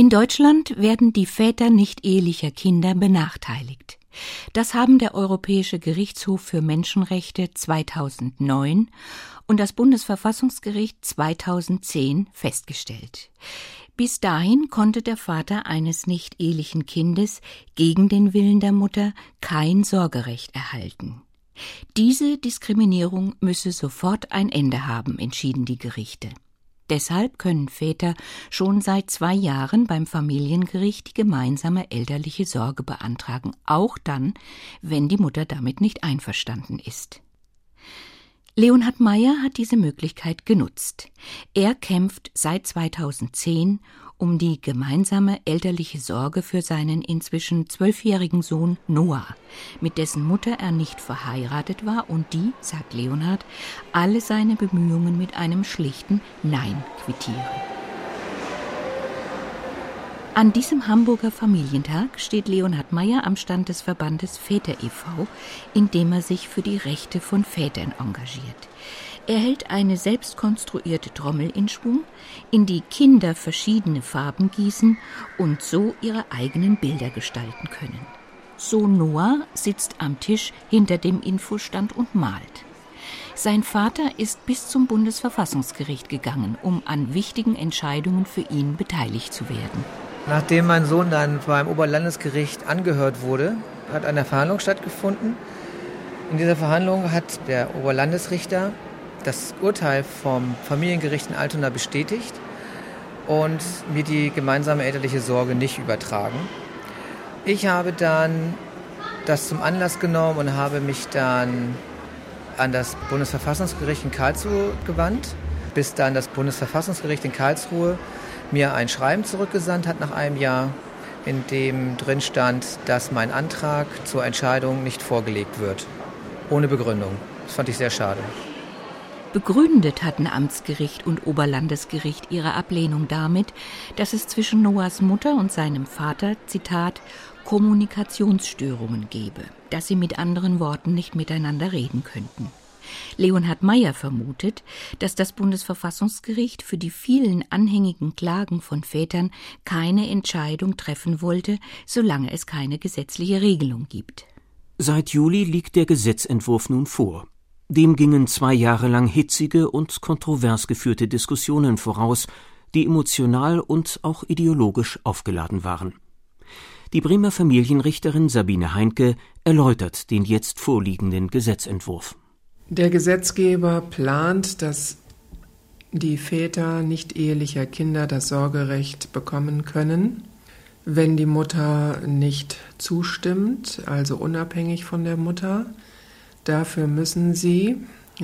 In Deutschland werden die Väter nicht ehelicher Kinder benachteiligt. Das haben der Europäische Gerichtshof für Menschenrechte 2009 und das Bundesverfassungsgericht 2010 festgestellt. Bis dahin konnte der Vater eines nicht ehelichen Kindes gegen den Willen der Mutter kein Sorgerecht erhalten. Diese Diskriminierung müsse sofort ein Ende haben, entschieden die Gerichte. Deshalb können Väter schon seit zwei Jahren beim Familiengericht die gemeinsame elterliche Sorge beantragen, auch dann, wenn die Mutter damit nicht einverstanden ist. Leonhard Meyer hat diese Möglichkeit genutzt. Er kämpft seit 2010 um die gemeinsame elterliche Sorge für seinen inzwischen zwölfjährigen Sohn Noah, mit dessen Mutter er nicht verheiratet war und die, sagt Leonhard, alle seine Bemühungen mit einem schlichten Nein quittieren. An diesem Hamburger Familientag steht Leonhard Meyer am Stand des Verbandes Väter e.V., in dem er sich für die Rechte von Vätern engagiert. Er hält eine selbst konstruierte Trommel in Schwung, in die Kinder verschiedene Farben gießen und so ihre eigenen Bilder gestalten können. So Noah sitzt am Tisch hinter dem Infostand und malt. Sein Vater ist bis zum Bundesverfassungsgericht gegangen, um an wichtigen Entscheidungen für ihn beteiligt zu werden. Nachdem mein Sohn dann beim Oberlandesgericht angehört wurde, hat eine Verhandlung stattgefunden. In dieser Verhandlung hat der Oberlandesrichter das Urteil vom Familiengericht in Altona bestätigt und mir die gemeinsame elterliche Sorge nicht übertragen. Ich habe dann das zum Anlass genommen und habe mich dann an das Bundesverfassungsgericht in Karlsruhe gewandt, bis dann das Bundesverfassungsgericht in Karlsruhe mir ein Schreiben zurückgesandt hat nach einem Jahr, in dem drin stand, dass mein Antrag zur Entscheidung nicht vorgelegt wird. Ohne Begründung. Das fand ich sehr schade. Begründet hatten Amtsgericht und Oberlandesgericht ihre Ablehnung damit, dass es zwischen Noahs Mutter und seinem Vater, Zitat, Kommunikationsstörungen gebe, dass sie mit anderen Worten nicht miteinander reden könnten. Leonhard Meyer vermutet, dass das Bundesverfassungsgericht für die vielen anhängigen Klagen von Vätern keine Entscheidung treffen wollte, solange es keine gesetzliche Regelung gibt. Seit Juli liegt der Gesetzentwurf nun vor. Dem gingen zwei Jahre lang hitzige und kontrovers geführte Diskussionen voraus, die emotional und auch ideologisch aufgeladen waren. Die Bremer Familienrichterin Sabine Heinke erläutert den jetzt vorliegenden Gesetzentwurf. Der Gesetzgeber plant, dass die Väter nicht ehelicher Kinder das Sorgerecht bekommen können, wenn die Mutter nicht zustimmt, also unabhängig von der Mutter, Dafür müssen Sie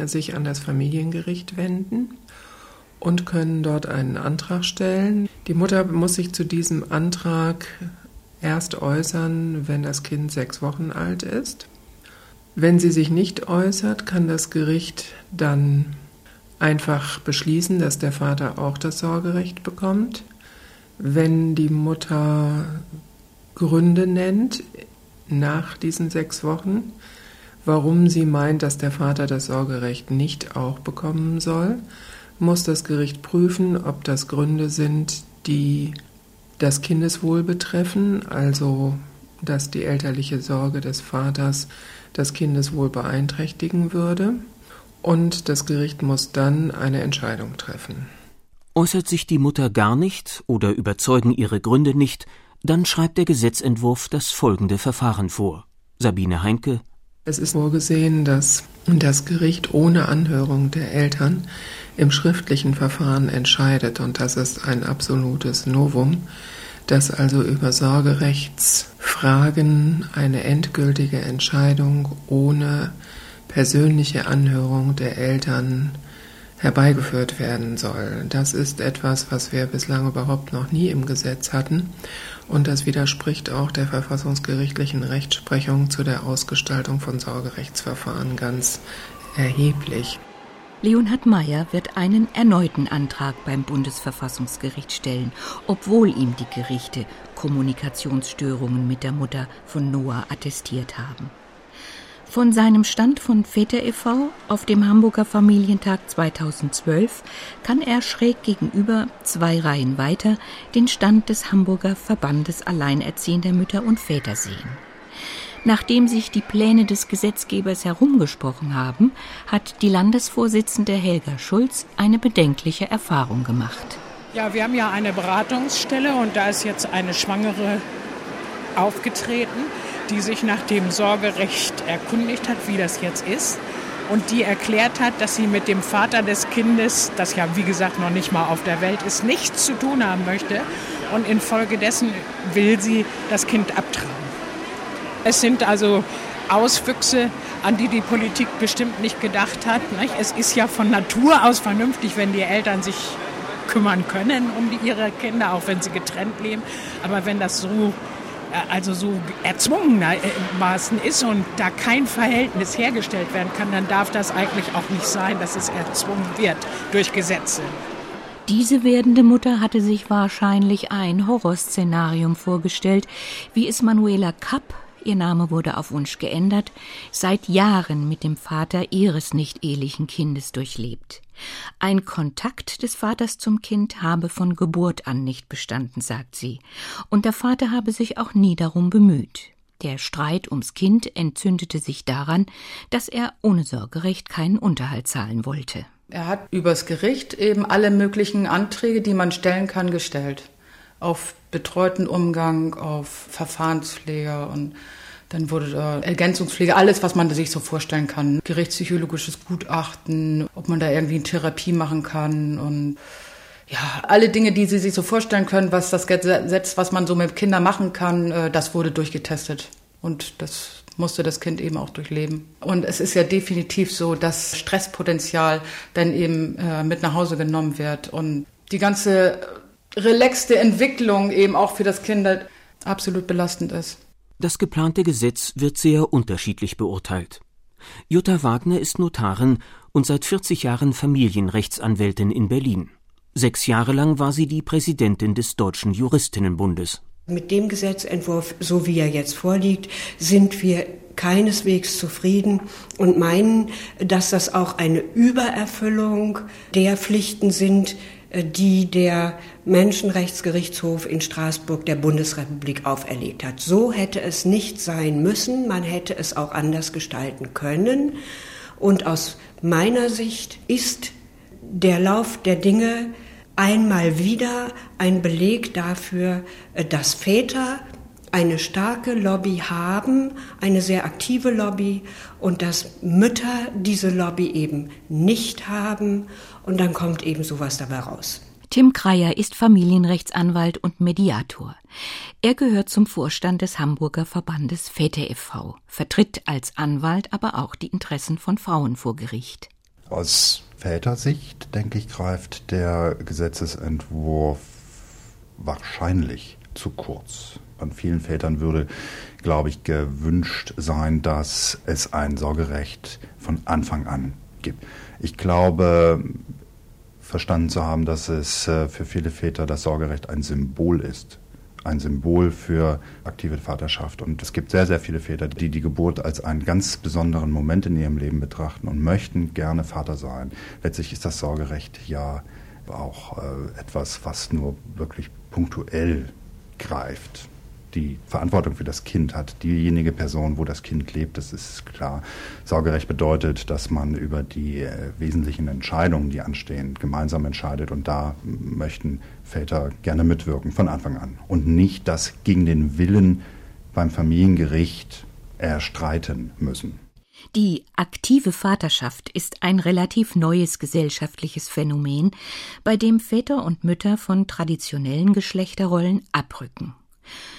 sich an das Familiengericht wenden und können dort einen Antrag stellen. Die Mutter muss sich zu diesem Antrag erst äußern, wenn das Kind sechs Wochen alt ist. Wenn sie sich nicht äußert, kann das Gericht dann einfach beschließen, dass der Vater auch das Sorgerecht bekommt. Wenn die Mutter Gründe nennt nach diesen sechs Wochen, warum sie meint, dass der Vater das Sorgerecht nicht auch bekommen soll, muss das Gericht prüfen, ob das Gründe sind, die das Kindeswohl betreffen, also dass die elterliche Sorge des Vaters das Kindeswohl beeinträchtigen würde. Und das Gericht muss dann eine Entscheidung treffen. Äußert sich die Mutter gar nicht oder überzeugen ihre Gründe nicht, dann schreibt der Gesetzentwurf das folgende Verfahren vor. Sabine Heinke, es ist vorgesehen, dass das Gericht ohne Anhörung der Eltern im schriftlichen Verfahren entscheidet. Und das ist ein absolutes Novum, dass also über Sorgerechtsfragen eine endgültige Entscheidung ohne persönliche Anhörung der Eltern herbeigeführt werden soll. Das ist etwas, was wir bislang überhaupt noch nie im Gesetz hatten und das widerspricht auch der verfassungsgerichtlichen Rechtsprechung zu der Ausgestaltung von Sorgerechtsverfahren ganz erheblich. Leonhard Meyer wird einen erneuten Antrag beim Bundesverfassungsgericht stellen, obwohl ihm die Gerichte Kommunikationsstörungen mit der Mutter von Noah attestiert haben. Von seinem Stand von Väter e.V. auf dem Hamburger Familientag 2012 kann er schräg gegenüber, zwei Reihen weiter, den Stand des Hamburger Verbandes Alleinerziehender Mütter und Väter sehen. Nachdem sich die Pläne des Gesetzgebers herumgesprochen haben, hat die Landesvorsitzende Helga Schulz eine bedenkliche Erfahrung gemacht. Ja, wir haben ja eine Beratungsstelle und da ist jetzt eine Schwangere aufgetreten, die sich nach dem Sorgerecht erkundigt hat, wie das jetzt ist. Und die erklärt hat, dass sie mit dem Vater des Kindes, das ja wie gesagt noch nicht mal auf der Welt ist, nichts zu tun haben möchte. Und infolgedessen will sie das Kind abtragen. Es sind also Auswüchse, an die die Politik bestimmt nicht gedacht hat. Es ist ja von Natur aus vernünftig, wenn die Eltern sich kümmern können um die, ihre Kinder, auch wenn sie getrennt leben. Aber wenn das so also so erzwungenermaßen ist und da kein Verhältnis hergestellt werden kann, dann darf das eigentlich auch nicht sein, dass es erzwungen wird durch Gesetze. Diese werdende Mutter hatte sich wahrscheinlich ein Horrorszenarium vorgestellt, wie es Manuela Kapp ihr Name wurde auf Wunsch geändert, seit Jahren mit dem Vater ihres nicht ehelichen Kindes durchlebt. Ein Kontakt des Vaters zum Kind habe von Geburt an nicht bestanden, sagt sie, und der Vater habe sich auch nie darum bemüht. Der Streit ums Kind entzündete sich daran, dass er ohne Sorgerecht keinen Unterhalt zahlen wollte. Er hat übers Gericht eben alle möglichen Anträge, die man stellen kann, gestellt. Auf betreuten Umgang, auf Verfahrenspfleger und dann wurde da Ergänzungspflege, alles, was man sich so vorstellen kann. Gerichtspsychologisches Gutachten, ob man da irgendwie eine Therapie machen kann und ja, alle Dinge, die Sie sich so vorstellen können, was das Gesetz, was man so mit Kindern machen kann, äh, das wurde durchgetestet. Und das musste das Kind eben auch durchleben. Und es ist ja definitiv so, dass Stresspotenzial dann eben äh, mit nach Hause genommen wird und die ganze relaxte Entwicklung eben auch für das Kind absolut belastend ist. Das geplante Gesetz wird sehr unterschiedlich beurteilt. Jutta Wagner ist Notarin und seit 40 Jahren Familienrechtsanwältin in Berlin. Sechs Jahre lang war sie die Präsidentin des Deutschen Juristinnenbundes. Mit dem Gesetzentwurf, so wie er jetzt vorliegt, sind wir keineswegs zufrieden und meinen, dass das auch eine Übererfüllung der Pflichten sind, die der Menschenrechtsgerichtshof in Straßburg der Bundesrepublik auferlegt hat. So hätte es nicht sein müssen, man hätte es auch anders gestalten können. Und aus meiner Sicht ist der Lauf der Dinge einmal wieder ein Beleg dafür, äh, dass Väter eine starke Lobby haben, eine sehr aktive Lobby und dass Mütter diese Lobby eben nicht haben und dann kommt eben sowas dabei raus. Tim Kreier ist Familienrechtsanwalt und Mediator. Er gehört zum Vorstand des Hamburger Verbandes Väter e.V., vertritt als Anwalt aber auch die Interessen von Frauen vor Gericht. Aus Vätersicht, denke ich, greift der Gesetzesentwurf wahrscheinlich zu kurz. An vielen Vätern würde, glaube ich, gewünscht sein, dass es ein Sorgerecht von Anfang an gibt. Ich glaube, verstanden zu haben, dass es äh, für viele Väter das Sorgerecht ein Symbol ist. Ein Symbol für aktive Vaterschaft. Und es gibt sehr, sehr viele Väter, die die Geburt als einen ganz besonderen Moment in ihrem Leben betrachten und möchten gerne Vater sein. Letztlich ist das Sorgerecht ja auch äh, etwas, was nur wirklich punktuell greift die Verantwortung für das Kind hat diejenige Person, wo das Kind lebt, das ist klar. Sorgerecht bedeutet, dass man über die äh, wesentlichen Entscheidungen, die anstehen, gemeinsam entscheidet und da möchten Väter gerne mitwirken von Anfang an und nicht das gegen den Willen beim Familiengericht erstreiten müssen. Die aktive Vaterschaft ist ein relativ neues gesellschaftliches Phänomen, bei dem Väter und Mütter von traditionellen Geschlechterrollen abrücken.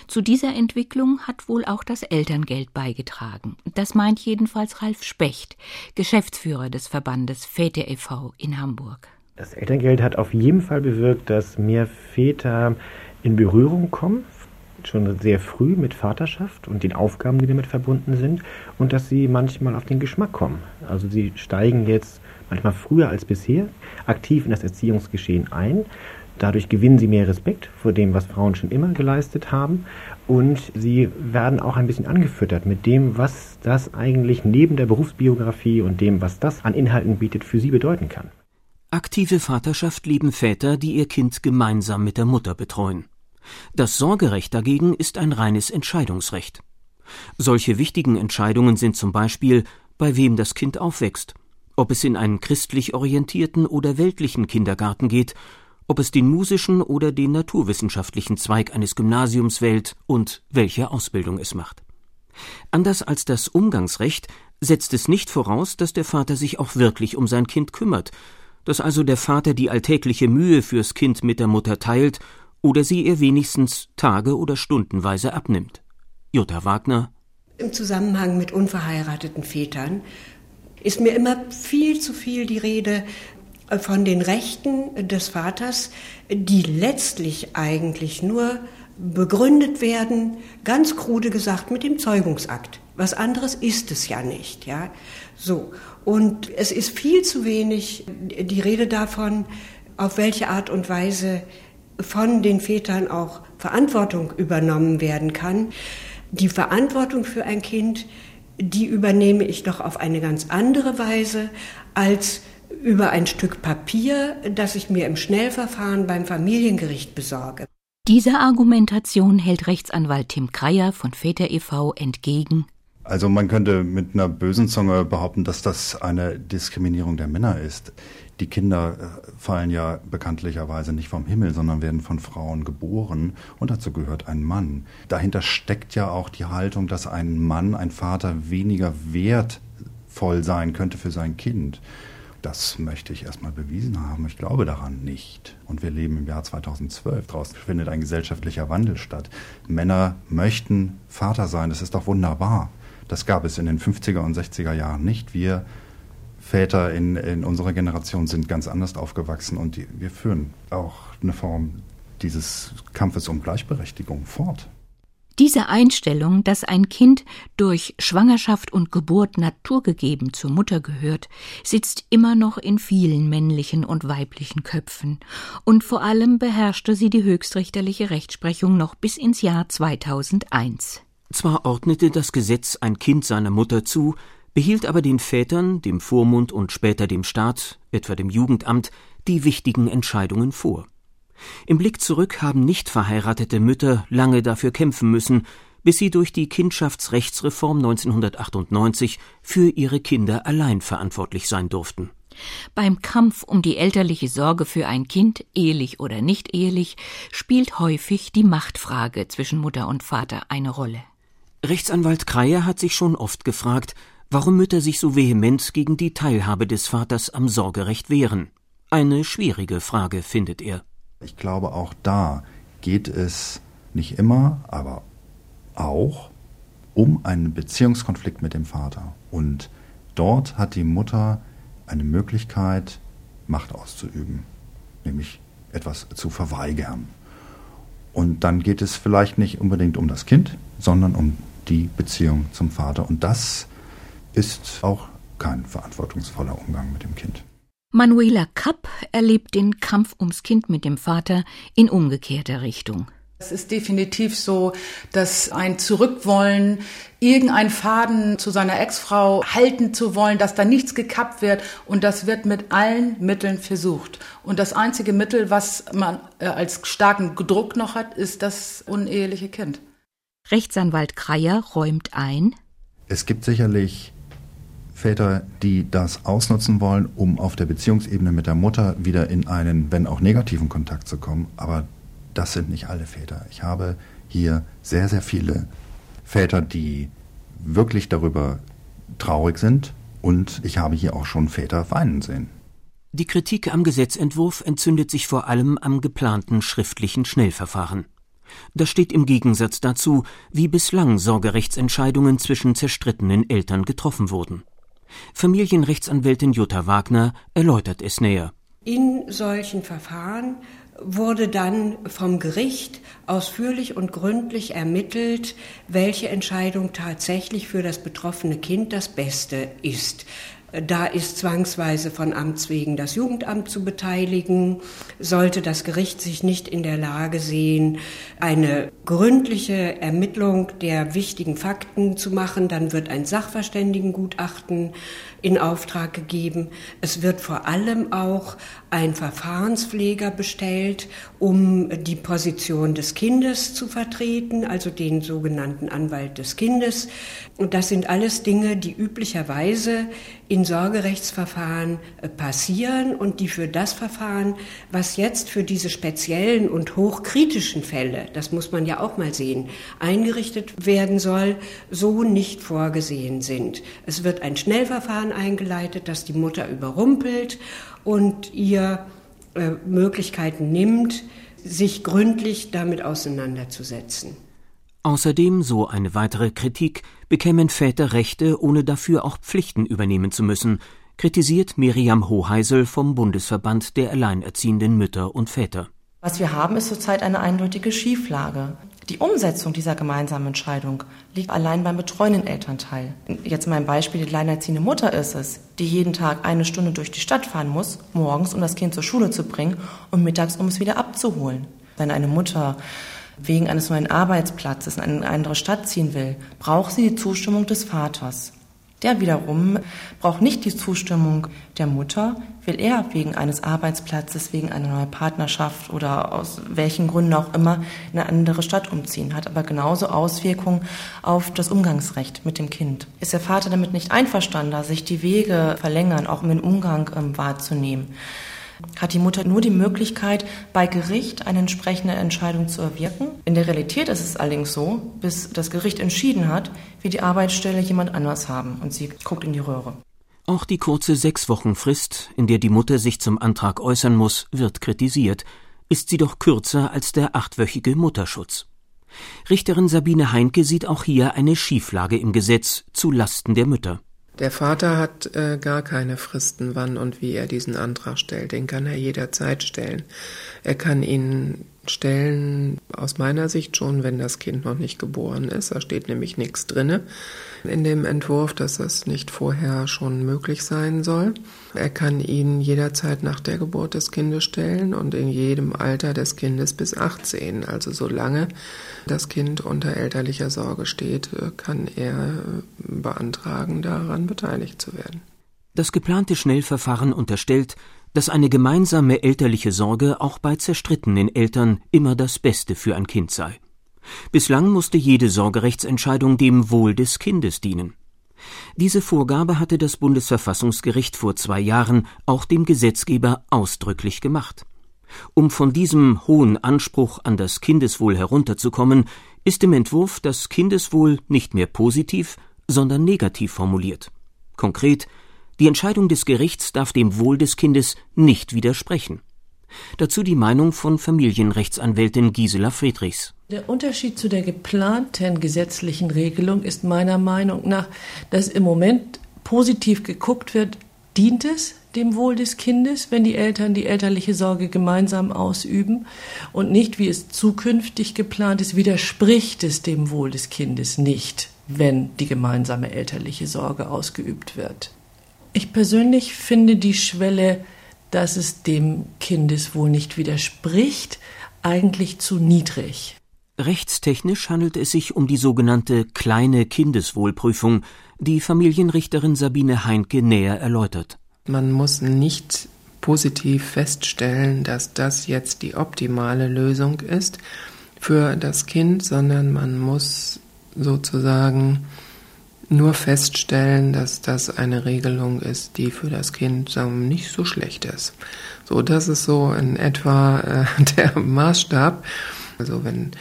Zu dieser Entwicklung hat wohl auch das Elterngeld beigetragen. Das meint jedenfalls Ralf Specht, Geschäftsführer des Verbandes Väter e.V. in Hamburg. Das Elterngeld hat auf jeden Fall bewirkt, dass mehr Väter in Berührung kommen, schon sehr früh mit Vaterschaft und den Aufgaben, die damit verbunden sind, und dass sie manchmal auf den Geschmack kommen. Also sie steigen jetzt manchmal früher als bisher aktiv in das Erziehungsgeschehen ein Dadurch gewinnen sie mehr Respekt vor dem, was Frauen schon immer geleistet haben. Und sie werden auch ein bisschen angefüttert mit dem, was das eigentlich neben der Berufsbiografie und dem, was das an Inhalten bietet, für sie bedeuten kann. Aktive Vaterschaft lieben Väter, die ihr Kind gemeinsam mit der Mutter betreuen. Das Sorgerecht dagegen ist ein reines Entscheidungsrecht. Solche wichtigen Entscheidungen sind zum Beispiel, bei wem das Kind aufwächst, ob es in einen christlich orientierten oder weltlichen Kindergarten geht ob es den musischen oder den naturwissenschaftlichen Zweig eines Gymnasiums wählt und welche Ausbildung es macht. Anders als das Umgangsrecht setzt es nicht voraus, dass der Vater sich auch wirklich um sein Kind kümmert, dass also der Vater die alltägliche Mühe fürs Kind mit der Mutter teilt oder sie ihr wenigstens tage- oder stundenweise abnimmt. Jutta Wagner Im Zusammenhang mit unverheirateten Vätern ist mir immer viel zu viel die Rede von den Rechten des Vaters, die letztlich eigentlich nur begründet werden, ganz krude gesagt, mit dem Zeugungsakt. Was anderes ist es ja nicht, ja. So. Und es ist viel zu wenig die Rede davon, auf welche Art und Weise von den Vätern auch Verantwortung übernommen werden kann. Die Verantwortung für ein Kind, die übernehme ich doch auf eine ganz andere Weise als über ein Stück Papier, das ich mir im Schnellverfahren beim Familiengericht besorge. Dieser Argumentation hält Rechtsanwalt Tim Kreier von Väter e.V. entgegen. Also man könnte mit einer bösen Zunge behaupten, dass das eine Diskriminierung der Männer ist. Die Kinder äh, fallen ja bekanntlicherweise nicht vom Himmel, sondern werden von Frauen geboren und dazu gehört ein Mann. Dahinter steckt ja auch die Haltung, dass ein Mann, ein Vater weniger wertvoll sein könnte für sein Kind. Das möchte ich erstmal bewiesen haben. Ich glaube daran nicht. Und wir leben im Jahr 2012. Draußen findet ein gesellschaftlicher Wandel statt. Männer möchten Vater sein. Das ist doch wunderbar. Das gab es in den 50er und 60er Jahren nicht. Wir Väter in, in unserer Generation sind ganz anders aufgewachsen und die, wir führen auch eine Form dieses Kampfes um Gleichberechtigung fort. Diese Einstellung, dass ein Kind durch Schwangerschaft und Geburt naturgegeben zur Mutter gehört, sitzt immer noch in vielen männlichen und weiblichen Köpfen, und vor allem beherrschte sie die höchstrichterliche Rechtsprechung noch bis ins Jahr 2001. Zwar ordnete das Gesetz ein Kind seiner Mutter zu, behielt aber den Vätern, dem Vormund und später dem Staat, etwa dem Jugendamt, die wichtigen Entscheidungen vor. Im Blick zurück haben nicht verheiratete Mütter lange dafür kämpfen müssen, bis sie durch die Kindschaftsrechtsreform 1998 für ihre Kinder allein verantwortlich sein durften. Beim Kampf um die elterliche Sorge für ein Kind, ehelich oder nicht ehelich, spielt häufig die Machtfrage zwischen Mutter und Vater eine Rolle. Rechtsanwalt Kreier hat sich schon oft gefragt, warum Mütter sich so vehement gegen die Teilhabe des Vaters am Sorgerecht wehren. Eine schwierige Frage, findet er. Ich glaube, auch da geht es nicht immer, aber auch um einen Beziehungskonflikt mit dem Vater. Und dort hat die Mutter eine Möglichkeit, Macht auszuüben, nämlich etwas zu verweigern. Und dann geht es vielleicht nicht unbedingt um das Kind, sondern um die Beziehung zum Vater. Und das ist auch kein verantwortungsvoller Umgang mit dem Kind. Manuela Kapp erlebt den Kampf ums Kind mit dem Vater in umgekehrter Richtung. Es ist definitiv so, dass ein Zurückwollen, irgendein Faden zu seiner Ex-Frau halten zu wollen, dass da nichts gekappt wird und das wird mit allen Mitteln versucht. Und das einzige Mittel, was man äh, als starken Druck noch hat, ist das uneheliche Kind. Rechtsanwalt Kreier räumt ein. Es gibt sicherlich Väter, die das ausnutzen wollen, um auf der Beziehungsebene mit der Mutter wieder in einen, wenn auch negativen Kontakt zu kommen. Aber das sind nicht alle Väter. Ich habe hier sehr, sehr viele Väter, die wirklich darüber traurig sind. Und ich habe hier auch schon Väter weinen sehen. Die Kritik am Gesetzentwurf entzündet sich vor allem am geplanten schriftlichen Schnellverfahren. Das steht im Gegensatz dazu, wie bislang Sorgerechtsentscheidungen zwischen zerstrittenen Eltern getroffen wurden. Familienrechtsanwältin Jutta Wagner erläutert es näher. In solchen Verfahren wurde dann vom Gericht ausführlich und gründlich ermittelt, welche Entscheidung tatsächlich für das betroffene Kind das Beste ist. Da ist zwangsweise von Amts wegen das Jugendamt zu beteiligen. Sollte das Gericht sich nicht in der Lage sehen, eine gründliche Ermittlung der wichtigen Fakten zu machen, dann wird ein Sachverständigengutachten in Auftrag gegeben. Es wird vor allem auch ein Verfahrenspfleger bestellt, um die Position des Kindes zu vertreten, also den sogenannten Anwalt des Kindes. Und das sind alles Dinge, die üblicherweise in Sorgerechtsverfahren äh, passieren und die für das Verfahren, was jetzt für diese speziellen und hochkritischen Fälle, das muss man ja auch mal sehen, eingerichtet werden soll, so nicht vorgesehen sind. Es wird ein Schnellverfahren eingeleitet, das die Mutter überrumpelt und ihr äh, Möglichkeiten nimmt, sich gründlich damit auseinanderzusetzen. Außerdem, so eine weitere Kritik, bekämen Väter Rechte, ohne dafür auch Pflichten übernehmen zu müssen, kritisiert Miriam Hoheisel vom Bundesverband der Alleinerziehenden Mütter und Väter. Was wir haben, ist zurzeit eine eindeutige Schieflage. Die Umsetzung dieser gemeinsamen Entscheidung liegt allein beim betreuenden Elternteil. Jetzt mein Beispiel, die alleinerziehende Mutter ist es, die jeden Tag eine Stunde durch die Stadt fahren muss, morgens, um das Kind zur Schule zu bringen und mittags, um es wieder abzuholen. Wenn eine Mutter wegen eines neuen Arbeitsplatzes in eine andere Stadt ziehen will, braucht sie die Zustimmung des Vaters. Der wiederum braucht nicht die Zustimmung der Mutter, will er wegen eines Arbeitsplatzes, wegen einer neuen Partnerschaft oder aus welchen Gründen auch immer in eine andere Stadt umziehen, hat aber genauso Auswirkungen auf das Umgangsrecht mit dem Kind. Ist der Vater damit nicht einverstanden, sich die Wege verlängern, auch um den Umgang ähm, wahrzunehmen, hat die Mutter nur die Möglichkeit, bei Gericht eine entsprechende Entscheidung zu erwirken. In der Realität ist es allerdings so, bis das Gericht entschieden hat, wie die Arbeitsstelle jemand anders haben und sie guckt in die Röhre. Auch die kurze sechs Wochen Frist, in der die Mutter sich zum Antrag äußern muss, wird kritisiert, ist sie doch kürzer als der achtwöchige Mutterschutz. Richterin Sabine Heinke sieht auch hier eine Schieflage im Gesetz zu Lasten der Mütter. Der Vater hat äh, gar keine Fristen, wann und wie er diesen Antrag stellt. Den kann er jederzeit stellen. Er kann ihn stellen, aus meiner Sicht schon, wenn das Kind noch nicht geboren ist. Da steht nämlich nichts drinne in dem Entwurf, dass das nicht vorher schon möglich sein soll. Er kann ihn jederzeit nach der Geburt des Kindes stellen und in jedem Alter des Kindes bis 18. Also solange das Kind unter elterlicher Sorge steht, kann er beantragen, daran beteiligt zu werden. Das geplante Schnellverfahren unterstellt, dass eine gemeinsame elterliche Sorge auch bei zerstrittenen Eltern immer das Beste für ein Kind sei. Bislang musste jede Sorgerechtsentscheidung dem Wohl des Kindes dienen. Diese Vorgabe hatte das Bundesverfassungsgericht vor zwei Jahren auch dem Gesetzgeber ausdrücklich gemacht. Um von diesem hohen Anspruch an das Kindeswohl herunterzukommen, ist im Entwurf das Kindeswohl nicht mehr positiv, sondern negativ formuliert. Konkret die Entscheidung des Gerichts darf dem Wohl des Kindes nicht widersprechen. Dazu die Meinung von Familienrechtsanwältin Gisela Friedrichs. Der Unterschied zu der geplanten gesetzlichen Regelung ist meiner Meinung nach, dass im Moment positiv geguckt wird, dient es dem Wohl des Kindes, wenn die Eltern die elterliche Sorge gemeinsam ausüben und nicht, wie es zukünftig geplant ist, widerspricht es dem Wohl des Kindes nicht, wenn die gemeinsame elterliche Sorge ausgeübt wird. Ich persönlich finde die Schwelle, dass es dem Kindeswohl nicht widerspricht, eigentlich zu niedrig. Rechtstechnisch handelt es sich um die sogenannte kleine Kindeswohlprüfung, die Familienrichterin Sabine Heinke näher erläutert. Man muss nicht positiv feststellen, dass das jetzt die optimale Lösung ist für das Kind, sondern man muss sozusagen nur feststellen, dass das eine Regelung ist, die für das Kind sagen, nicht so schlecht ist. So, das ist so in etwa äh, der Maßstab. Also wenn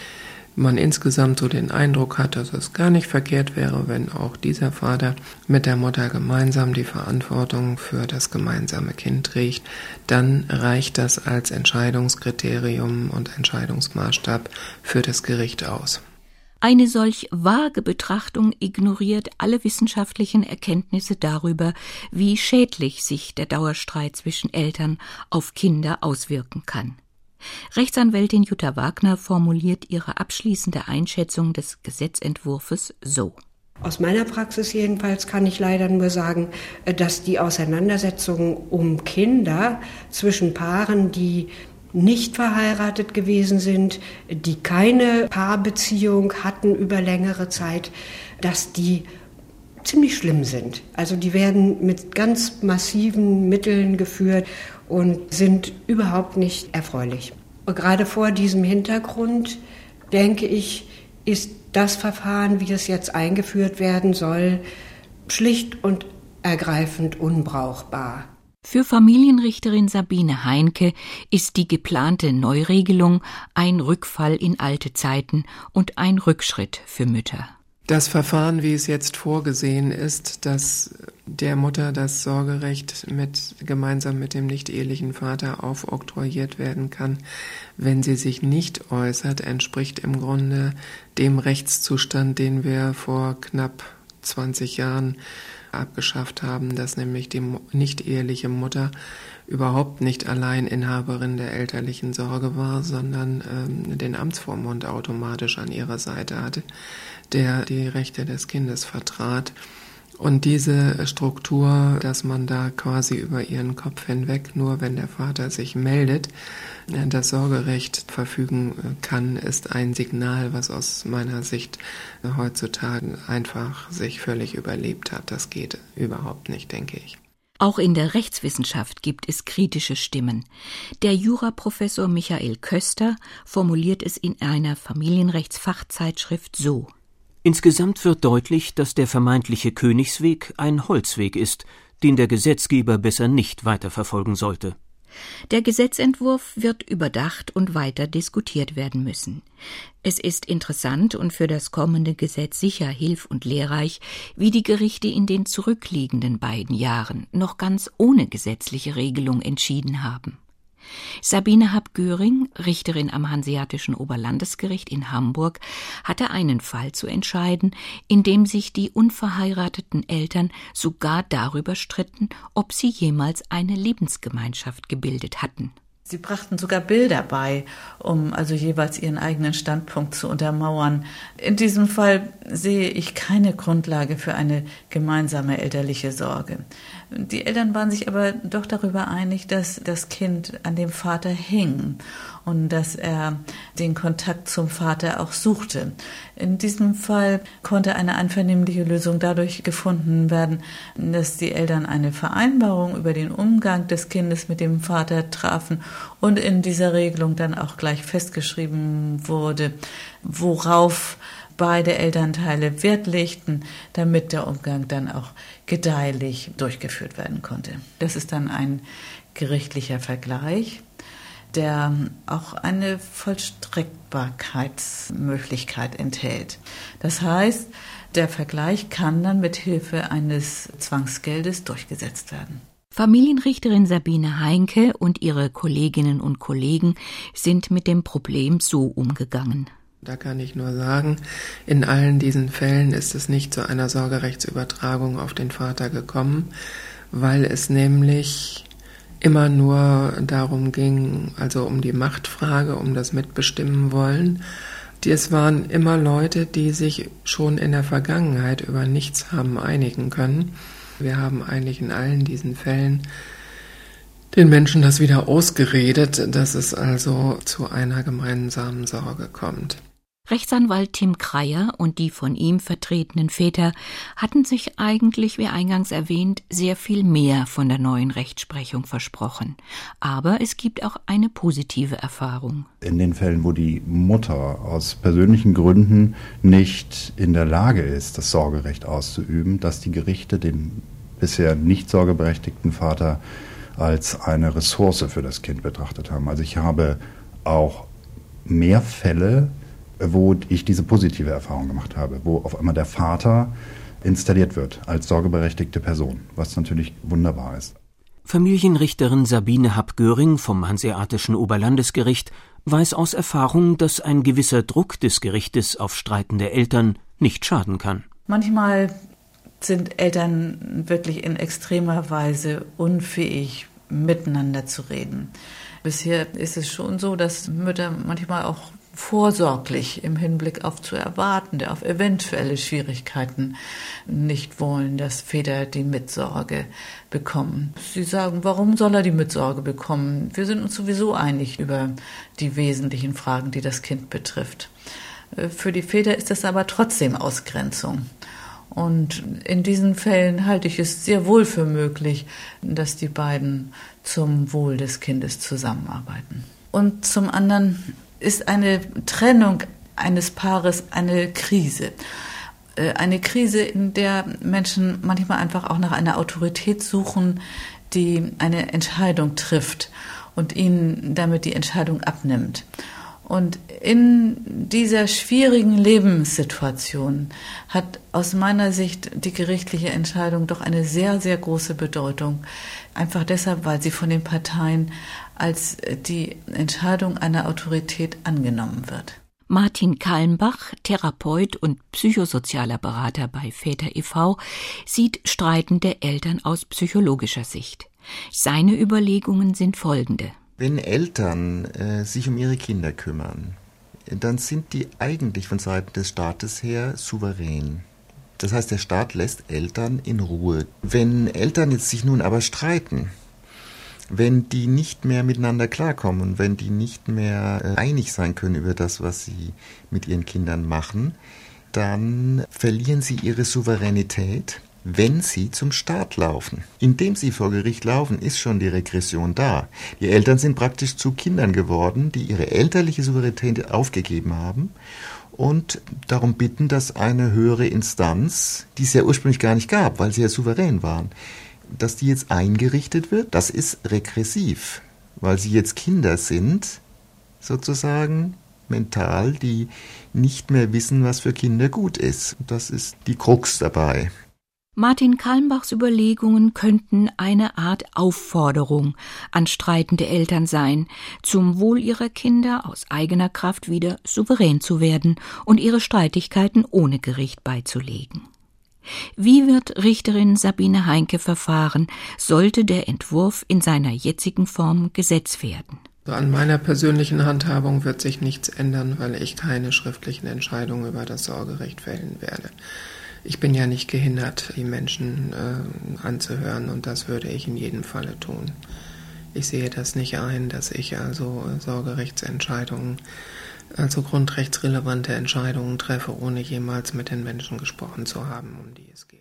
man insgesamt so den Eindruck hat, dass es gar nicht verkehrt wäre, wenn auch dieser Vater mit der Mutter gemeinsam die Verantwortung für das gemeinsame Kind trägt, dann reicht das als Entscheidungskriterium und Entscheidungsmaßstab für das Gericht aus. Eine solch vage Betrachtung ignoriert alle wissenschaftlichen Erkenntnisse darüber, wie schädlich sich der Dauerstreit zwischen Eltern auf Kinder auswirken kann. Rechtsanwältin Jutta Wagner formuliert ihre abschließende Einschätzung des Gesetzentwurfs so Aus meiner Praxis jedenfalls kann ich leider nur sagen, dass die Auseinandersetzungen um Kinder zwischen Paaren, die nicht verheiratet gewesen sind, die keine Paarbeziehung hatten über längere Zeit, dass die ziemlich schlimm sind. Also die werden mit ganz massiven Mitteln geführt und sind überhaupt nicht erfreulich. Und gerade vor diesem Hintergrund, denke ich, ist das Verfahren, wie es jetzt eingeführt werden soll, schlicht und ergreifend unbrauchbar. Für Familienrichterin Sabine Heinke ist die geplante Neuregelung ein Rückfall in alte Zeiten und ein Rückschritt für Mütter. Das Verfahren, wie es jetzt vorgesehen ist, dass der Mutter das Sorgerecht mit, gemeinsam mit dem nicht-ehelichen Vater aufoktroyiert werden kann, wenn sie sich nicht äußert, entspricht im Grunde dem Rechtszustand, den wir vor knapp 20 Jahren abgeschafft haben, dass nämlich die nicht-eheliche Mutter überhaupt nicht allein Inhaberin der elterlichen Sorge war, sondern ähm, den Amtsvormund automatisch an ihrer Seite hatte der die Rechte des Kindes vertrat. Und diese Struktur, dass man da quasi über ihren Kopf hinweg, nur wenn der Vater sich meldet, das Sorgerecht verfügen kann, ist ein Signal, was aus meiner Sicht heutzutage einfach sich völlig überlebt hat. Das geht überhaupt nicht, denke ich. Auch in der Rechtswissenschaft gibt es kritische Stimmen. Der Juraprofessor Michael Köster formuliert es in einer Familienrechtsfachzeitschrift so Insgesamt wird deutlich, dass der vermeintliche Königsweg ein Holzweg ist, den der Gesetzgeber besser nicht weiterverfolgen sollte. Der Gesetzentwurf wird überdacht und weiter diskutiert werden müssen. Es ist interessant und für das kommende Gesetz sicher hilf- und lehrreich, wie die Gerichte in den zurückliegenden beiden Jahren noch ganz ohne gesetzliche Regelung entschieden haben. Sabine Happ-Göring, Richterin am Hanseatischen Oberlandesgericht in Hamburg, hatte einen Fall zu entscheiden, in dem sich die unverheirateten Eltern sogar darüber stritten, ob sie jemals eine Lebensgemeinschaft gebildet hatten. Sie brachten sogar Bilder bei, um also jeweils ihren eigenen Standpunkt zu untermauern. In diesem Fall sehe ich keine Grundlage für eine gemeinsame elterliche Sorge. Die Eltern waren sich aber doch darüber einig, dass das Kind an dem Vater hing und dass er den Kontakt zum Vater auch suchte. In diesem Fall konnte eine einvernehmliche Lösung dadurch gefunden werden, dass die Eltern eine Vereinbarung über den Umgang des Kindes mit dem Vater trafen und in dieser Regelung dann auch gleich festgeschrieben wurde, worauf beide Elternteile Wert legten, damit der Umgang dann auch gedeihlich durchgeführt werden konnte. Das ist dann ein gerichtlicher Vergleich der auch eine Vollstreckbarkeitsmöglichkeit enthält. Das heißt, der Vergleich kann dann mit Hilfe eines Zwangsgeldes durchgesetzt werden. Familienrichterin Sabine Heinke und ihre Kolleginnen und Kollegen sind mit dem Problem so umgegangen. Da kann ich nur sagen, in allen diesen Fällen ist es nicht zu einer Sorgerechtsübertragung auf den Vater gekommen, weil es nämlich immer nur darum ging, also um die Machtfrage, um das Mitbestimmen wollen. Es waren immer Leute, die sich schon in der Vergangenheit über nichts haben einigen können. Wir haben eigentlich in allen diesen Fällen den Menschen das wieder ausgeredet, dass es also zu einer gemeinsamen Sorge kommt. Rechtsanwalt Tim Kreier und die von ihm vertretenen Väter hatten sich eigentlich, wie eingangs erwähnt, sehr viel mehr von der neuen Rechtsprechung versprochen. Aber es gibt auch eine positive Erfahrung. In den Fällen, wo die Mutter aus persönlichen Gründen nicht in der Lage ist, das Sorgerecht auszuüben, dass die Gerichte den bisher nicht sorgeberechtigten Vater als eine Ressource für das Kind betrachtet haben. Also ich habe auch mehr Fälle, wo ich diese positive Erfahrung gemacht habe, wo auf einmal der Vater installiert wird als sorgeberechtigte Person, was natürlich wunderbar ist. Familienrichterin Sabine Happ-Göring vom Hanseatischen Oberlandesgericht weiß aus Erfahrung, dass ein gewisser Druck des Gerichtes auf streitende Eltern nicht schaden kann. Manchmal sind Eltern wirklich in extremer Weise unfähig, miteinander zu reden. Bisher ist es schon so, dass Mütter manchmal auch vorsorglich im Hinblick auf zu erwartende, auf eventuelle Schwierigkeiten nicht wollen, dass Väter die Mitsorge bekommen. Sie sagen, warum soll er die Mitsorge bekommen? Wir sind uns sowieso einig über die wesentlichen Fragen, die das Kind betrifft. Äh, für die Väter ist das aber trotzdem Ausgrenzung. Und in diesen Fällen halte ich es sehr wohl für möglich, dass die beiden zum Wohl des Kindes zusammenarbeiten. Und zum anderen ist eine Trennung eines Paares eine Krise. Äh, eine Krise, in der Menschen manchmal einfach auch nach einer Autorität suchen, die eine Entscheidung trifft und ihnen damit die Entscheidung abnimmt. Und in dieser schwierigen Lebenssituation hat aus meiner Sicht die gerichtliche Entscheidung doch eine sehr, sehr große Bedeutung. Einfach deshalb, weil sie von den Parteien als die Entscheidung einer Autorität angenommen wird. Martin Kalmbach, Therapeut und psychosozialer Berater bei Väter e.V., sieht streitende Eltern aus psychologischer Sicht. Seine Überlegungen sind folgende. Wenn Eltern äh, sich um ihre Kinder kümmern, dann sind die eigentlich von Seiten des Staates her souverän. Das heißt, der Staat lässt Eltern in Ruhe. Wenn Eltern jetzt sich nun aber streiten, wenn die nicht mehr miteinander klarkommen und wenn die nicht mehr äh, einig sein können über das, was sie mit ihren Kindern machen, dann verlieren sie ihre Souveränität wenn sie zum Staat laufen. Indem sie vor Gericht laufen, ist schon die Regression da. Die Eltern sind praktisch zu Kindern geworden, die ihre elterliche Souveränität aufgegeben haben und darum bitten, dass eine höhere Instanz, die es ja ursprünglich gar nicht gab, weil sie ja souverän waren, dass die jetzt eingerichtet wird, das ist regressiv, weil sie jetzt Kinder sind, sozusagen mental, die nicht mehr wissen, was für Kinder gut ist. Das ist die Krux dabei. Martin Kalmbachs Überlegungen könnten eine Art Aufforderung an streitende Eltern sein, zum Wohl ihrer Kinder aus eigener Kraft wieder souverän zu werden und ihre Streitigkeiten ohne Gericht beizulegen. Wie wird Richterin Sabine Heinke verfahren, sollte der Entwurf in seiner jetzigen Form Gesetz werden? An meiner persönlichen Handhabung wird sich nichts ändern, weil ich keine schriftlichen Entscheidungen über das Sorgerecht fällen werde ich bin ja nicht gehindert, die Menschen äh, anzuhören und das würde ich in jedem Falle tun. Ich sehe das nicht ein, dass ich also Sorgerechtsentscheidungen, also grundrechtsrelevante Entscheidungen treffe, ohne jemals mit den Menschen gesprochen zu haben, um die es geht.